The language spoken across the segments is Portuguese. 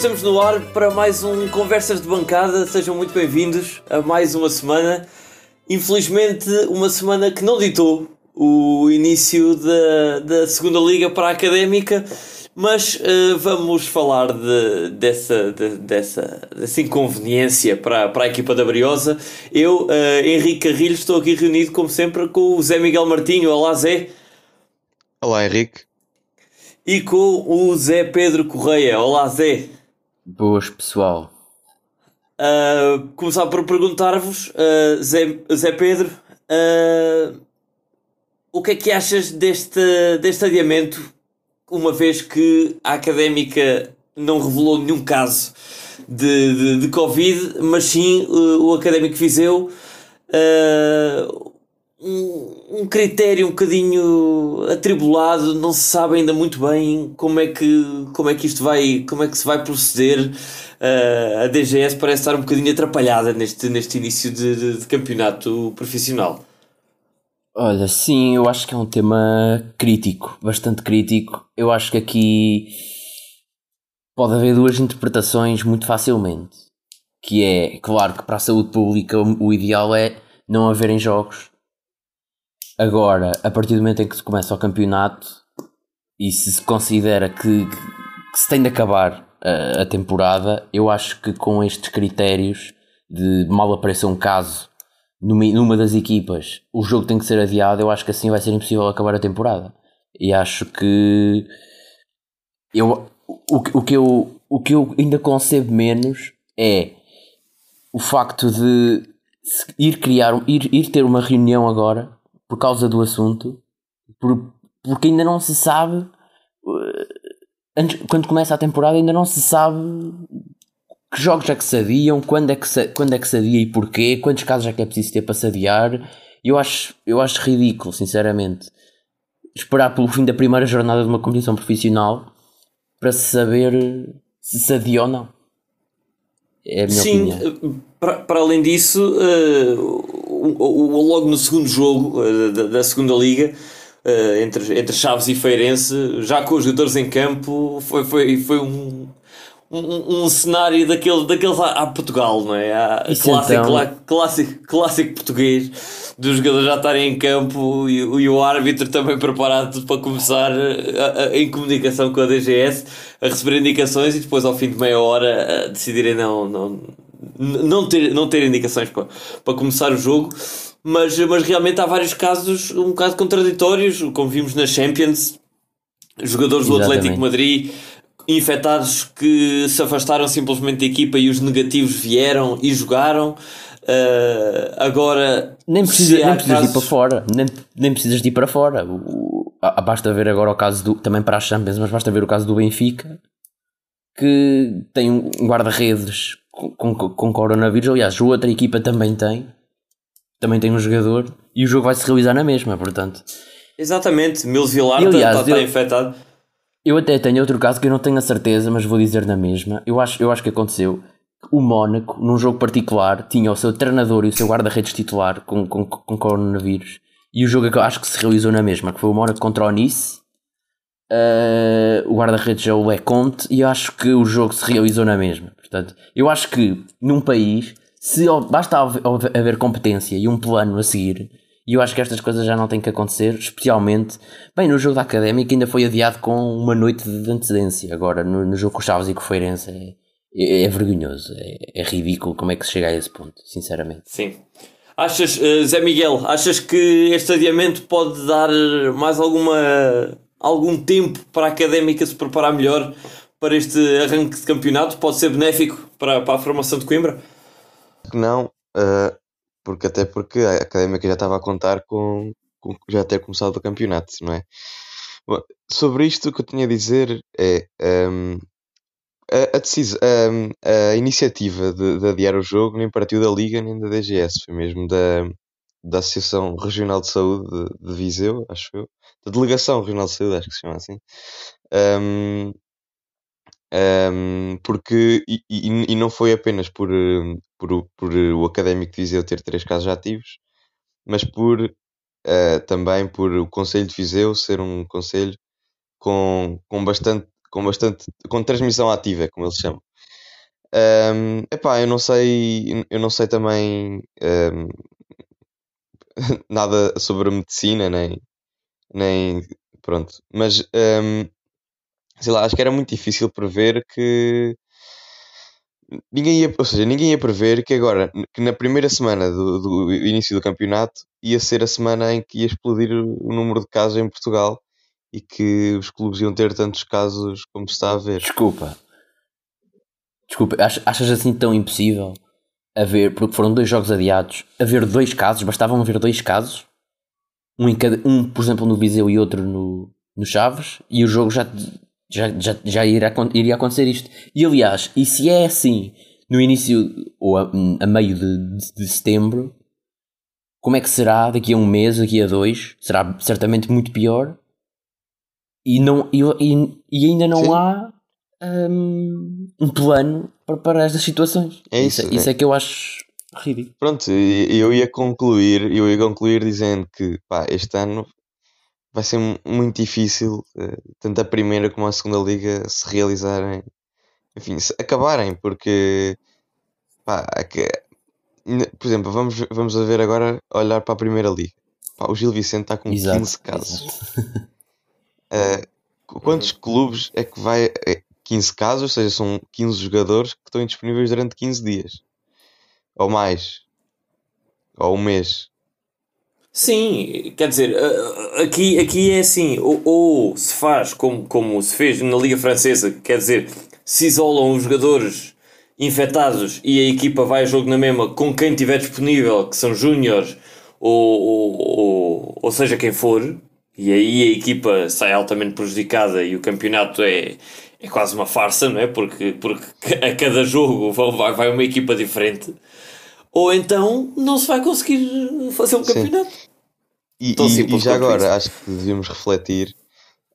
Estamos no ar para mais um Conversas de Bancada. Sejam muito bem-vindos a mais uma semana. Infelizmente, uma semana que não ditou o início da, da segunda liga para a académica, mas uh, vamos falar de, dessa, de, dessa, dessa inconveniência para, para a equipa da Briosa. Eu, uh, Henrique Carrilho, estou aqui reunido, como sempre, com o Zé Miguel Martinho. Olá, Zé. Olá, Henrique. E com o Zé Pedro Correia. Olá, Zé. Boas, pessoal. Uh, começar por perguntar-vos, uh, Zé, Zé Pedro, uh, o que é que achas deste, deste adiamento, uma vez que a académica não revelou nenhum caso de, de, de Covid, mas sim o académico Viseu um, um critério um bocadinho atribulado, não se sabe ainda muito bem como é que, como é que isto vai, como é que se vai proceder. Uh, a DGS parece estar um bocadinho atrapalhada neste, neste início de, de, de campeonato profissional. Olha, sim, eu acho que é um tema crítico, bastante crítico. Eu acho que aqui pode haver duas interpretações muito facilmente. Que é, claro que para a saúde pública o ideal é não haverem jogos Agora, a partir do momento em que se começa o campeonato e se se considera que, que se tem de acabar a, a, temporada, eu acho que com estes critérios de mal aparecer um caso numa, numa das equipas, o jogo tem que ser adiado, eu acho que assim vai ser impossível acabar a temporada. E acho que eu, o, o, que eu, o que eu ainda concebo menos é o facto de ir criar, ir, ir ter uma reunião agora por causa do assunto, por, porque ainda não se sabe. Eh, antes, quando começa a temporada, ainda não se sabe que jogos é que se adiam, quando é que se, quando é que se adia e porquê, quantos casos é que é preciso ter para se adiar. Eu acho, eu acho ridículo, sinceramente, esperar pelo fim da primeira jornada de uma competição profissional para se saber se adia ou não. É a minha Sim, opinião. Para, para além disso, uh, o, logo no segundo jogo uh, da, da, segunda liga, uh, entre, entre Chaves e Feirense, já com os jogadores em campo, foi, foi, foi um, um, um cenário daquele, daqueles a Portugal, não é? A, clássico, então... clássico, clássico português dos jogadores já estarem em campo e, e o árbitro também preparado para começar a, a, em comunicação com a DGS a receber indicações e depois ao fim de meia hora decidirem não, não, não ter, não ter indicações para, para começar o jogo, mas, mas realmente há vários casos um bocado contraditórios, como vimos na Champions, jogadores do Exatamente. Atlético Madrid infectados que se afastaram simplesmente da equipa e os negativos vieram e jogaram. Uh, agora nem, precisa, nem precisas casos... de ir para fora, nem, nem precisas de ir para fora. O, basta ver agora o caso do também para a Champions, mas basta ver o caso do Benfica que tem um guarda-redes com, com coronavírus. Aliás, outra equipa também tem. Também tem um jogador. E o jogo vai se realizar na mesma, portanto. Exatamente. Mills Vilar está tá infectado. Eu até tenho outro caso que eu não tenho a certeza, mas vou dizer na mesma. Eu acho, eu acho que aconteceu. O Mónaco, num jogo particular, tinha o seu treinador e o seu guarda-redes titular com, com, com coronavírus. E o jogo que eu acho que se realizou na mesma, que foi o Mónaco contra o Nice. Uh, o guarda-redes é o Leconte e eu acho que o jogo se realizou na mesma. Portanto, eu acho que num país, se basta haver competência e um plano a seguir, e eu acho que estas coisas já não têm que acontecer, especialmente, bem, no jogo da Académica ainda foi adiado com uma noite de antecedência, agora no, no jogo com Chaves e com Feirense é, é, é vergonhoso, é, é, ridículo como é que se chega a esse ponto, sinceramente. Sim. Achas, uh, Zé Miguel, achas que este adiamento pode dar mais alguma algum tempo para a Académica se preparar melhor para este arranque de campeonato? Pode ser benéfico para, para a formação de Coimbra? Não, uh, porque até porque a Académica já estava a contar com, com já ter começado o campeonato, não é? Bom, sobre isto o que eu tinha a dizer é um, a, a, decis, um, a iniciativa de, de, adiar o jogo nem partiu da Liga nem da DGS, foi mesmo da, da Associação Regional de Saúde de, de Viseu, acho eu, da Delegação Regional de Saúde, acho que se chama assim. Um, um, porque, e, e, e, não foi apenas por, por, por, o Académico de Viseu ter três casos ativos, mas por uh, também por o Conselho de Viseu ser um conselho com, com bastante com bastante, com transmissão ativa, como eles chamam. Um, epá, eu não sei, eu não sei também um, nada sobre medicina, nem, nem pronto, mas um, sei lá, acho que era muito difícil prever que ninguém ia, ou seja, ninguém ia prever que agora, que na primeira semana do, do, início do campeonato ia ser a semana em que ia explodir o número de casos em Portugal e que os clubes iam ter tantos casos como se está a ver. Desculpa. Desculpa, achas assim tão impossível haver, porque foram dois jogos adiados, haver dois casos, bastavam haver dois casos, um, em cada, um por exemplo no Viseu e outro no, no Chaves, e o jogo já já, já, já iria, iria acontecer isto. E aliás, e se é assim no início ou a, a meio de, de, de, setembro, como é que será daqui a um mês, daqui a dois? Será certamente muito pior. E, não, e, e ainda não Sim. há um, um, plano para, para estas situações. É isso, isso, é, isso é que eu acho ridículo. Pronto, eu ia concluir, eu ia concluir dizendo que pá, este ano vai ser muito difícil, eh, tanto a primeira como a segunda liga, se realizarem, enfim, se acabarem, porque, pá, é por exemplo, vamos, vamos a ver agora, olhar para a primeira liga. Pá, o Gil Vicente está com exato, 15 casos. uh, quantos clubes é que vai. É, 15 casos, ou seja, são 15 jogadores que estão indisponíveis durante 15 dias. Ou mais. Ou um mês. Sim, quer dizer, aqui, aqui é assim, ou, ou, se faz como, como se fez na Liga Francesa, quer dizer, se isolam os jogadores infectados e a equipa vai a jogo na mesma com quem tiver disponível, que são júniores ou, ou, ou, ou seja quem for, e aí a equipa sai altamente prejudicada e o campeonato é, é quase uma farsa, não é? Porque, porque a cada jogo vai, vai uma equipa diferente ou então não se vai conseguir fazer um campeonato. E, e, e já agora acho que devíamos refletir,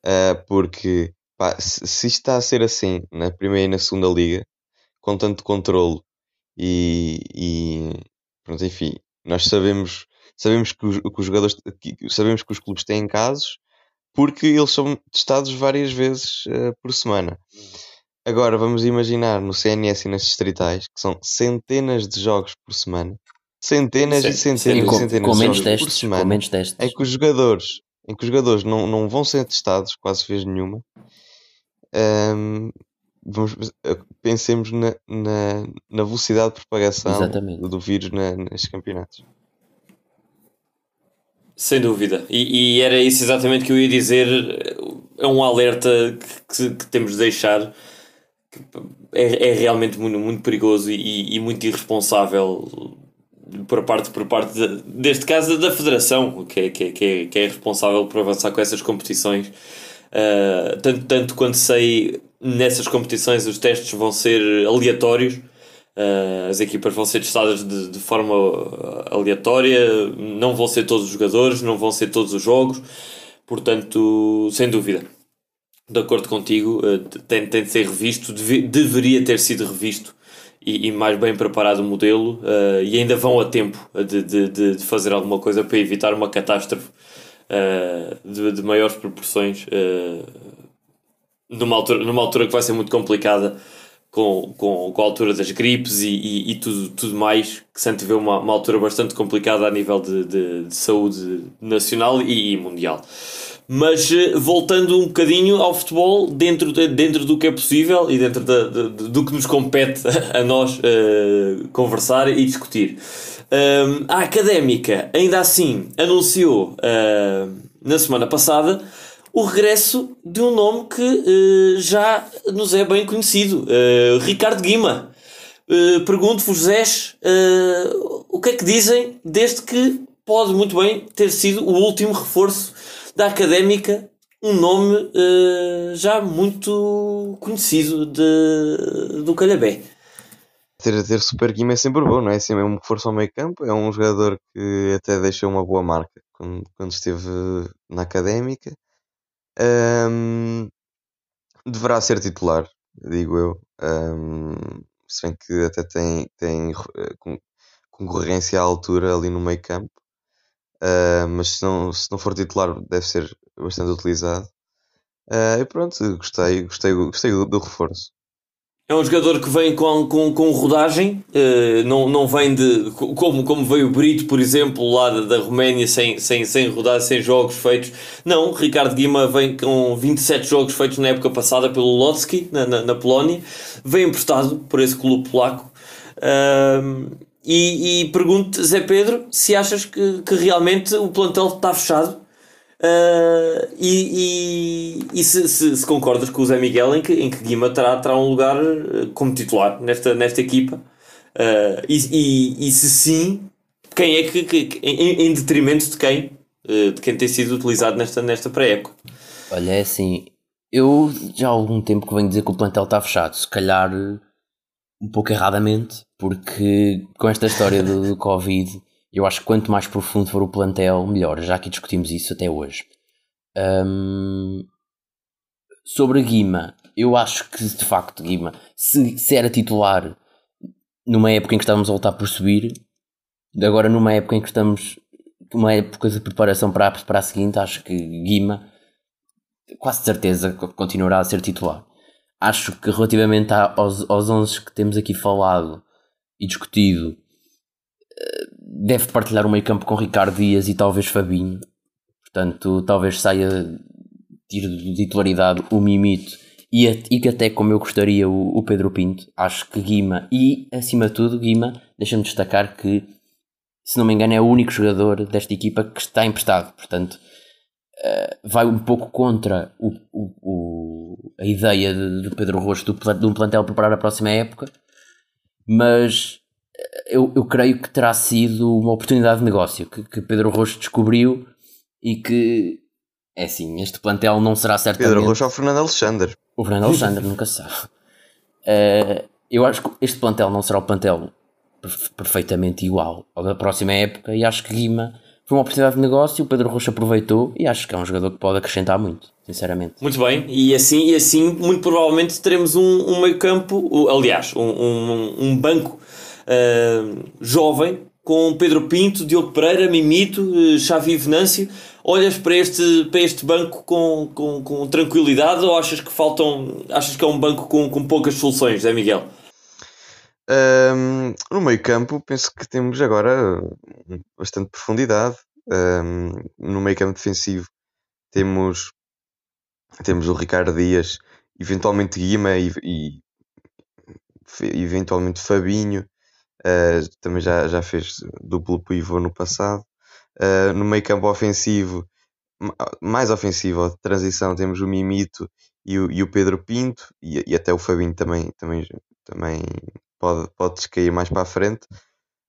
uh, porque pá, se, se isto está a ser assim na primeira e na segunda liga, com tanto controle e, e pronto, enfim, nós sabemos, sabemos que os, que os jogadores que, sabemos que os clubes têm casos porque eles são testados várias vezes uh, por semana. Agora vamos imaginar no CNS e nas distritais, que são centenas de jogos por semana, centenas sim, e centenas sim, e centenas com, de jogos testes, por semana, com menos testes. em que os jogadores, em que os jogadores não, não vão ser testados quase vez nenhuma. Um, vamos, pensemos na, na, na, velocidade de propagação Exatamente. do vírus na, nestes campeonatos. Sem dúvida, e, e, era isso exatamente que eu ia dizer. É um alerta que, que temos de deixar é, é realmente muito, muito perigoso e, e muito irresponsável por parte, por parte de, deste caso da Federação, que é, que, é, que, é, que é responsável por avançar com essas competições. Uh, tanto, tanto quanto sei, nessas competições os testes vão ser aleatórios. Uh, as equipas vão ser testadas de, de forma aleatória, não vão ser todos os jogadores, não vão ser todos os jogos, portanto, sem dúvida de acordo contigo, uh, tem, tem de ser revisto, deve, deveria ter sido revisto e, e, mais bem preparado o modelo uh, e ainda vão a tempo de, de, de, fazer alguma coisa para evitar uma catástrofe uh, de, de maiores proporções numa, altura, numa altura que vai ser muito complicada com, com, com a altura das gripes e, e, e tudo, tudo mais, que se antevê uma, uma altura bastante complicada a nível de, de, de saúde nacional e, e mundial. Mas eh, voltando um bocadinho ao futebol, dentro, de, dentro do que é possível e dentro de, de, do que nos compete a nós uh, conversar e discutir. Uh, a académica, ainda assim, anunciou uh, na semana passada o regresso de um nome que já nos é bem conhecido: Ricardo Guima. Pergunto-vos, José, o que é que dizem desde que pode muito bem ter sido o último reforço da académica, um nome uh, já muito conhecido de, do Calhabé. Ter, ter Super Guima é sempre bom, não é? Sempre é um reforço ao meio campo, é um jogador que até deixou uma boa marca quando, quando esteve na académica. Um, deverá ser titular, digo eu. Um, se bem que até tem, tem eh, concorrência à altura ali no meio campo. Uh, mas se não, se não for titular, deve ser bastante utilizado. Uh, e pronto, gostei, gostei, gostei do, do reforço. É um jogador que vem com, com, com rodagem, uh, não, não vem de. Como, como veio o Brito, por exemplo, lá da, da Roménia, sem, sem, sem rodar, sem jogos feitos. Não, Ricardo Guima vem com 27 jogos feitos na época passada pelo Lodski, na, na, na Polónia. Vem emprestado por esse clube polaco. Uh, e, e pergunto, Zé Pedro, se achas que, que realmente o plantel está fechado? Uh, e, e, e se, se, se, concordas com o Zé Miguel em que, em que Guima terá, terá um lugar ah, como titular nesta, nesta equipa? Uh, e, e, se sim, quem é que, que em, em, detrimento de quem? Uh, de quem tem sido utilizado nesta, nesta pré-época? Olha, é assim, eu já há algum tempo que venho dizer que o plantel está fechado, se calhar um pouco erradamente, porque com esta história do, do Covid eu acho que quanto mais profundo for o plantel, melhor. Já que discutimos isso até hoje. Um, sobre Guima, eu acho que de facto Guima, se, se era titular numa época em que estávamos a voltar por subir, agora numa época em que estamos uma época de preparação para a, para a seguinte, acho que Guima quase certeza continuará a ser titular. Acho que relativamente aos, aos 11 que temos aqui falado e discutido, deve partilhar o meio campo com Ricardo Dias e talvez Fabinho. Portanto, talvez saia, tire de titularidade o Mimito e, e que até como eu gostaria o, o, Pedro Pinto. Acho que Guima e acima de tudo Guima, deixa-me destacar que se não me engano é o único jogador desta equipa que está emprestado. Portanto, uh, vai um pouco contra o, o, a ideia de, de Pedro Rosto de um plantel preparar a próxima época. Mas eu, eu creio que terá sido uma oportunidade de negócio que, que Pedro Rocha descobriu e que é assim, este plantel não será certamente. Pedro Rocha ou Fernando Alexandre. O Fernando Alexandre nunca se sabe. Uh, eu acho que este plantel não será o plantel perfeitamente igual ao da próxima época e acho que Guima foi uma oportunidade de negócio, o Pedro Rocha aproveitou e acho que é um jogador que pode acrescentar muito, sinceramente. Muito bem, e assim, e assim muito provavelmente teremos um, um meio campo, aliás, um, um, um banco uh, jovem, com Pedro Pinto, Diogo Pereira, Mimito, uh, Xavi Venâncio. Olhas para este, para este banco com, com, com tranquilidade ou achas que faltam. Achas que é um banco com, com poucas soluções, é Miguel? Um, no meio campo, penso que temos agora bastante profundidade. Um, no meio campo defensivo, temos, temos o Ricardo Dias, eventualmente Guima e, e eventualmente Fabinho. Uh, também já, já fez duplo pivô no passado. Uh, no meio campo ofensivo, mais ofensivo, de transição, temos o Mimito e o, e o Pedro Pinto, e, e, até o Fabinho também, também, também pode, pode descair mais para a frente.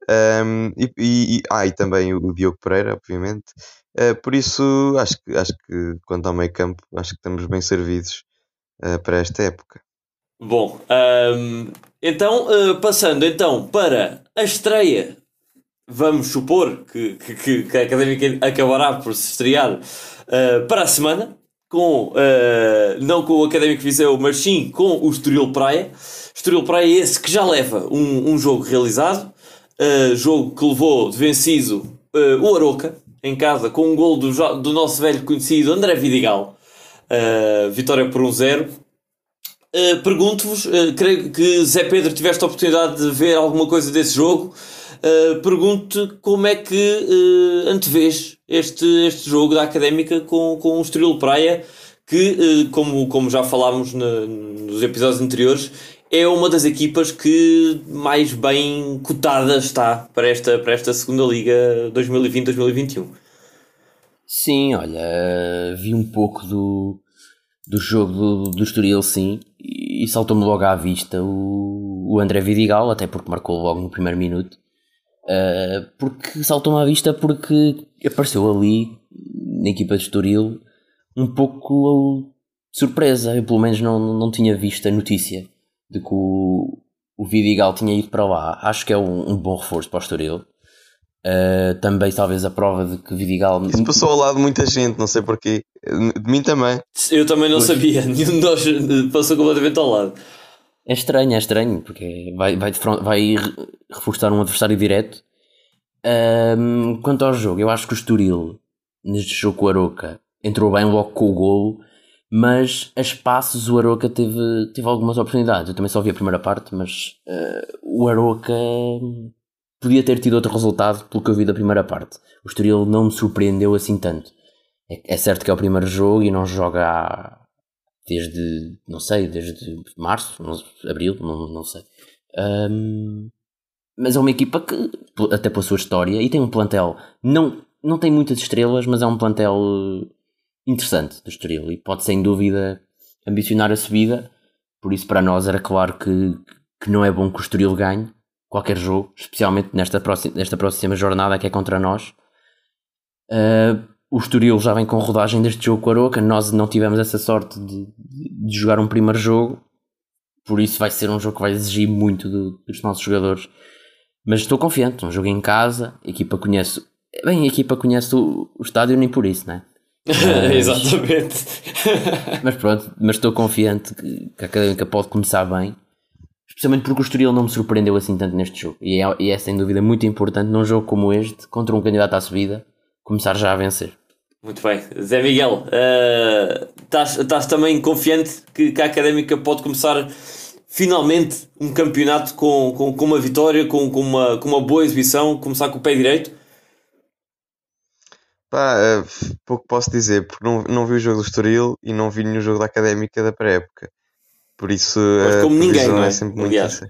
Um, e, e, ah, e também o Diogo Pereira, obviamente. Uh, por isso, acho que, acho que quanto ao meio campo, acho que estamos bem servidos uh, para esta época. Bom, um, então, uh, passando então para a estreia, vamos supor que, que, que a Académica acabará por se estrear para a semana, com, não com o Académico Viseu, mas sim com o Estoril Praia. Estoril Praia é esse que já leva um, um jogo realizado, jogo que levou de vencido o Aroca, em casa, com um gol do, do nosso velho conhecido André Vidigal. vitória por 1-0. Um Uh, Pergunto-vos, uh, creio que Zé Pedro tiveste a oportunidade de ver alguma coisa desse jogo. Uh, Pergunto-te como é que uh, antevês este, este jogo da Académica com, com o Estoril Praia, que, como, como já falámos na, nos episódios anteriores, é uma das equipas que mais bem cotada está para esta, para esta segunda Liga 2020-2021. Sim, olha, vi um pouco do, do jogo do, do Estoril, sim, e saltou-me logo à vista o, o André Vidigal, até porque marcou logo no primeiro minuto. Uh, porque saltou-me à vista porque apareceu ali na equipa de Estoril um pouco surpresa. Eu pelo menos não, não tinha visto a notícia de que o, o Vidigal tinha ido para lá. Acho que é um, um bom reforço para o Estoril. Uh, também talvez a prova de que Vidigal. Isso passou ao lado de muita gente, não sei porquê. De mim também. Eu também não pois. sabia, nenhum de nós passou completamente ao lado. É estranho, é estranho, porque vai, vai, vai reforçar um adversário direto. Um, quanto ao jogo, eu acho que o Estoril, neste jogo com o Aroca, entrou bem logo com o golo mas a espaços o Aroca teve, teve algumas oportunidades. Eu também só vi a primeira parte, mas uh, o Aroca podia ter tido outro resultado pelo que eu vi da primeira parte. O Estoril não me surpreendeu assim tanto. É, é certo que é o primeiro jogo e não joga há, desde, não sei, desde março, abril, não, não sei. Um, mas é uma equipa que, até pela sua história, e tem um plantel, não, não tem muitas estrelas, mas é um plantel interessante do Estoril e pode sem dúvida ambicionar a subida. Por isso, para nós, era claro que, que não é bom que o Estoril ganhe qualquer jogo, especialmente nesta próxima, nesta próxima jornada que é contra nós. Uh, o Estoril já vem com rodagem deste jogo com a Aroca. Nós não tivemos essa sorte de, de, jogar um primeiro jogo, por isso vai ser um jogo que vai exigir muito do, dos nossos jogadores. Mas estou confiante, um jogo em casa, a equipa conhece. Bem, a equipa conhece o, o estádio nem por isso, né? Mas, Exatamente. mas pronto, mas estou confiante que, que a académica pode começar bem, especialmente porque o Estoril não me surpreendeu assim tanto neste jogo. E é, e é sem dúvida muito importante num jogo como este, contra um candidato à subida, começar já a vencer. Muito bem. Zé Miguel, uh, estás, também confiante que, que, a Académica pode começar finalmente um campeonato com, com, com uma vitória, com, com, uma, com uma boa exibição, começar com o pé direito? Pá, uh, pouco posso dizer, porque não, não vi o jogo do Estoril e não vi nenhum jogo da Académica da pré-época. Por isso, Mas como ninguém, não é? é sempre muito. Uh,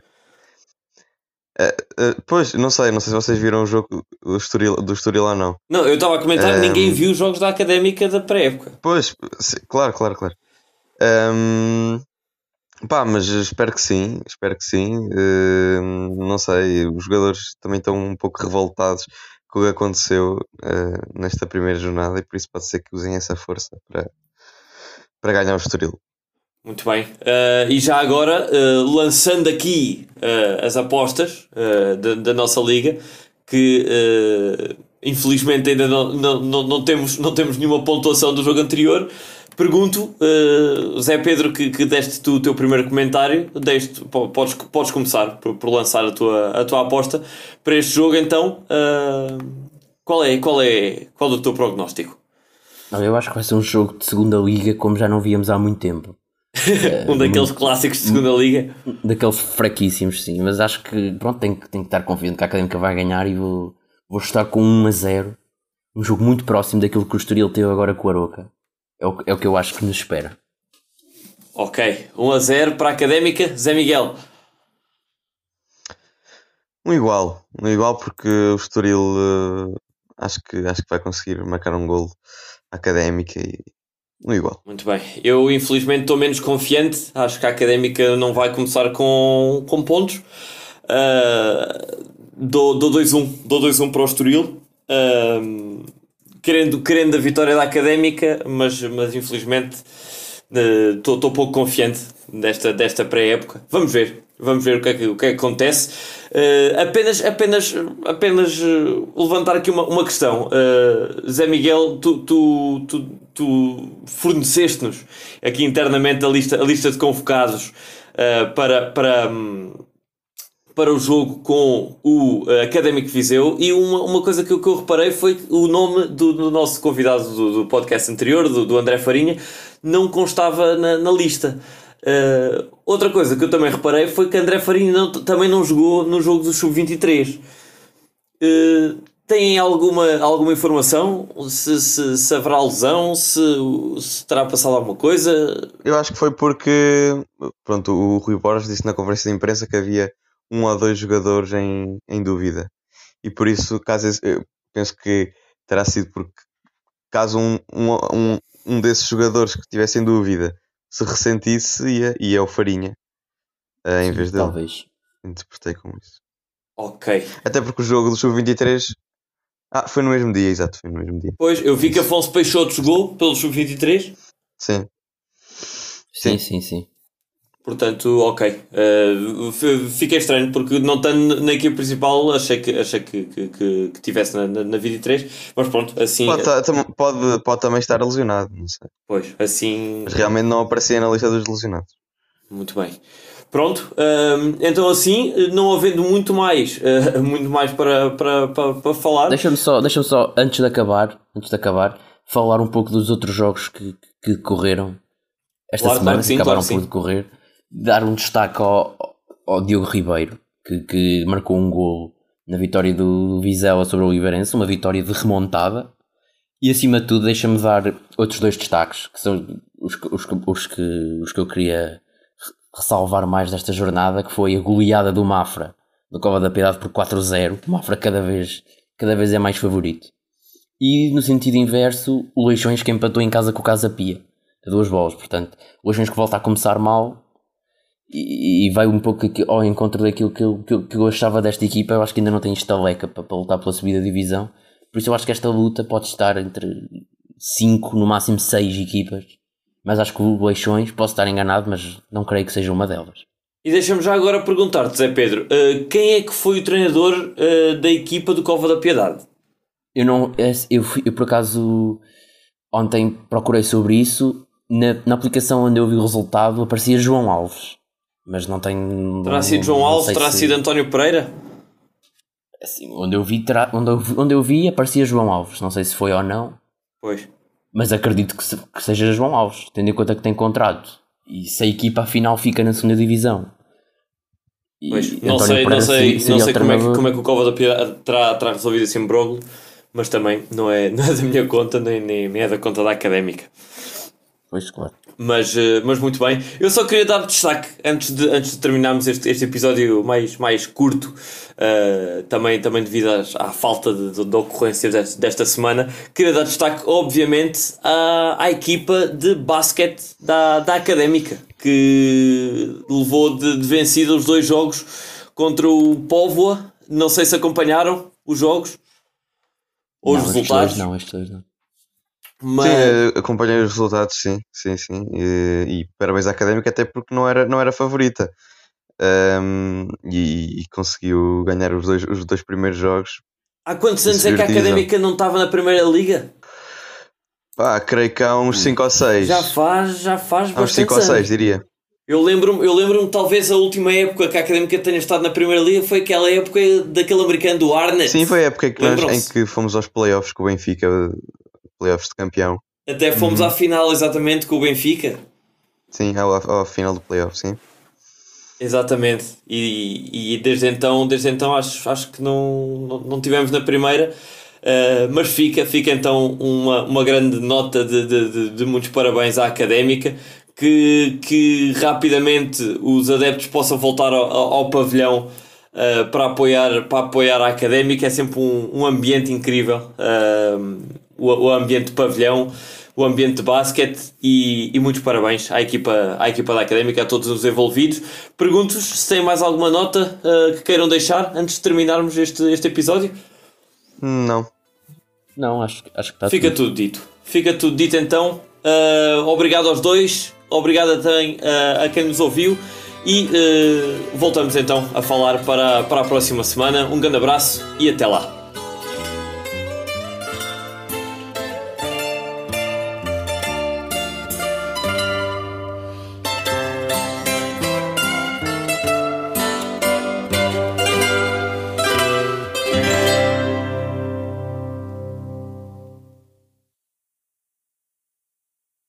uh, pois, não sei, não sei se vocês viram o jogo do Estoril, do Estoril ou não. Não, eu estava a comentar que ninguém viu os jogos da Académica da pré-época. Pois, sim, claro, claro, claro. Um, pá, mas espero que sim, espero que sim. Uh, não sei, os jogadores também estão um pouco revoltados que aconteceu nesta primeira jornada e por isso pode ser que usem essa força para, para ganhar o Estoril. Muito bem. Uh, e já agora, uh, lançando aqui uh, as apostas da, da, nossa liga, que infelizmente ainda não, não, não, não, temos, não temos nenhuma pontuação do jogo anterior, pergunto, Zé Pedro, que, que deste tu o teu primeiro comentário, deste, podes, podes começar por, por lançar a tua, a tua aposta para este jogo, então. qual, é, qual, é, qual é o teu prognóstico? Eu acho que vai ser um jogo de segunda liga como já não víamos há muito tempo. um daqueles clássicos de segunda liga. Daqueles fraquíssimos, sim. Mas acho que pronto, tenho, tenho que estar confiante que a Académica vai ganhar e vou, vou estar com 1 a 0. Um jogo muito próximo daquilo que o Estoril teve agora com o Aroca. É o, é o que eu acho que nos espera. Ok, 1 a 0 para a Académica. Zé Miguel. Um igual. Um igual porque o Estoril uh, acho, que, acho que vai conseguir marcar um gol Académica e um igual. Muito bem. Eu, infelizmente, estou menos confiante. Acho que a académica não vai começar com, com pontos. Uh, dou 2-1 dou 2-1 para o Estoril. Uh, querendo, querendo a vitória da académica, mas, mas infelizmente estou uh, pouco confiante desta, desta pré-época. Vamos ver. Vamos ver o que é que, o que, é que acontece. Uh, apenas apenas, apenas uh, levantar aqui uma, uma questão. Uh, Zé Miguel, tu, tu, tu, tu forneceste-nos aqui internamente a lista, a lista de convocados para, para, um, para o jogo com o Académico Viseu e uma, uma coisa que eu, que eu reparei foi o nome do, do nosso convidado do, do podcast anterior, do, do André Farinha, não constava na, na lista. Uh, outra coisa que eu também reparei foi que André Farinha não, também não jogou no jogo do Sub-23. Uh, têm alguma, alguma informação? Se, se, se haverá lesão? Se, se terá passado alguma coisa? Eu acho que foi porque pronto, o Rui Borges disse na conferência de imprensa que havia um ou dois jogadores em, em dúvida. E por isso, caso eu penso que terá sido porque caso um, um, um, desses jogadores que tivesse em dúvida se ressentisse, ia, ia ao Farinha uh, em vez dele. Talvez. Interpretei como isso. Ok. Até porque o jogo do Sub-23. Ah, foi no mesmo dia, exato, foi no mesmo dia. Pois, eu vi que Afonso Peixoto jogou pelo Sub-23. Sim. Sim, sim, sim. Portanto, ok. Uh, fiquei estranho porque não estando na equipe principal, achei que, achei que, que, que, que tivesse na, na, na 23, mas pronto, assim. Pode, pode, pode também estar lesionado, não sei. Pois, assim. Mas realmente não aparecia na lista dos lesionados. Muito bem. Pronto, uh, então assim, não havendo muito mais, uh, muito mais para, para, para, para falar. Deixa-me só, deixa só, antes de acabar, antes de acabar, falar um pouco dos outros jogos que, que correram esta claro, semana, que sim, acabaram claro por decorrer, dar um destaque ao, ao Diogo Ribeiro, que, que marcou um gol na vitória do Vizela sobre o Oliveirense, uma vitória de remontada. E acima de tudo, deixa-me dar outros dois destaques, que são os, os, os, que, os que eu queria ressalvar mais desta jornada, que foi a goleada do Mafra no Cova da Piedade por 4-0. O Mafra cada vez, cada vez é mais favorito. E no sentido inverso, o Leixões que empatou em casa com o Casa Pia, a duas bolas. Portanto, o Leixões que volta a começar mal e, e vai um pouco ao encontro daquilo que eu, que, eu, que eu achava desta equipa. Eu acho que ainda não tem estaleca para, para lutar pela subida da divisão. Por isso eu acho que esta luta pode estar entre 5, no máximo 6 equipas. Mas acho que o Leixões, posso estar enganado, mas não creio que seja uma delas. E deixa-me já agora perguntar-te, Zé Pedro, uh, quem é que foi o treinador uh, da equipa do Cova da Piedade? Eu não. Eu, fui, eu por acaso ontem procurei sobre isso. Na, na aplicação onde eu vi o resultado aparecia João Alves. Mas não tenho. Terá sido João Alves? Terá se... sido António Pereira? Assim, onde eu, vi, terá, onde, eu, onde eu vi aparecia João Alves. Não sei se foi ou não. Pois. Mas acredito que, se, que seja João Alves, tendo em conta que tem contrato. E se a equipa afinal fica na segunda divisão. Pois, não sei, não sei, não sei como, é que, como é que o Cova da Piedade terá, terá resolvido esse imbróglio mas também não é, não é da minha conta, nem, nem, nem é da conta da académica. Pois, claro. Mas, eh, mas muito bem. Eu só queria dar destaque antes de, antes de terminarmos este, este episódio mais, mais curto, uh, também, também devido à, à falta de, de, ocorrências desta, desta, semana. Queria dar destaque, obviamente, à, à equipa de basquete da, da académica que levou de, de vencida os dois jogos contra o Póvoa. Não sei se acompanharam os jogos ou não, os resultados. Dois não, estes dois não. Mas... Sim, eh, acompanhei os resultados, sim, sim, sim. E, e parabéns à académica, até porque não era, não era favorita. Um, e, e, conseguiu ganhar os dois, os dois primeiros jogos. Há quantos anos é que a académica não estava na primeira liga? Pá, creio que há uns 5 ou 6. Já faz, já faz há uns 5 ou 6, diria. Eu lembro-me, eu lembro talvez a última época que a Académica tenha estado na Primeira Liga foi aquela época daquele americano do Arnett. Sim, foi a época que nós, em que fomos aos playoffs com o Benfica, playoffs de campeão. Até fomos uhum. à final exatamente com o Benfica. Sim, ao, ao final do playoff, sim. Exatamente. E, e desde então, desde então acho, acho que não, não, não tivemos na primeira. Uh, mas fica, fica então uma, uma grande nota de, de, de, de muitos parabéns à académica que, que rapidamente os adeptos possam voltar ao, ao pavilhão uh, para, apoiar, para apoiar a académica. É sempre um, um ambiente incrível. Uh, o, o ambiente de pavilhão, o ambiente de basquete e, e muitos parabéns à equipa, à equipa da académica, a todos os envolvidos. Pergunto-vos se têm mais alguma nota uh, que queiram deixar antes de terminarmos este, este episódio. Não. Não, acho, acho que está Fica tudo. tudo dito. Fica tudo dito então. Uh, obrigado aos dois. Obrigado também uh, a quem nos ouviu. E uh, voltamos então a falar para, para a próxima semana. Um grande abraço e até lá.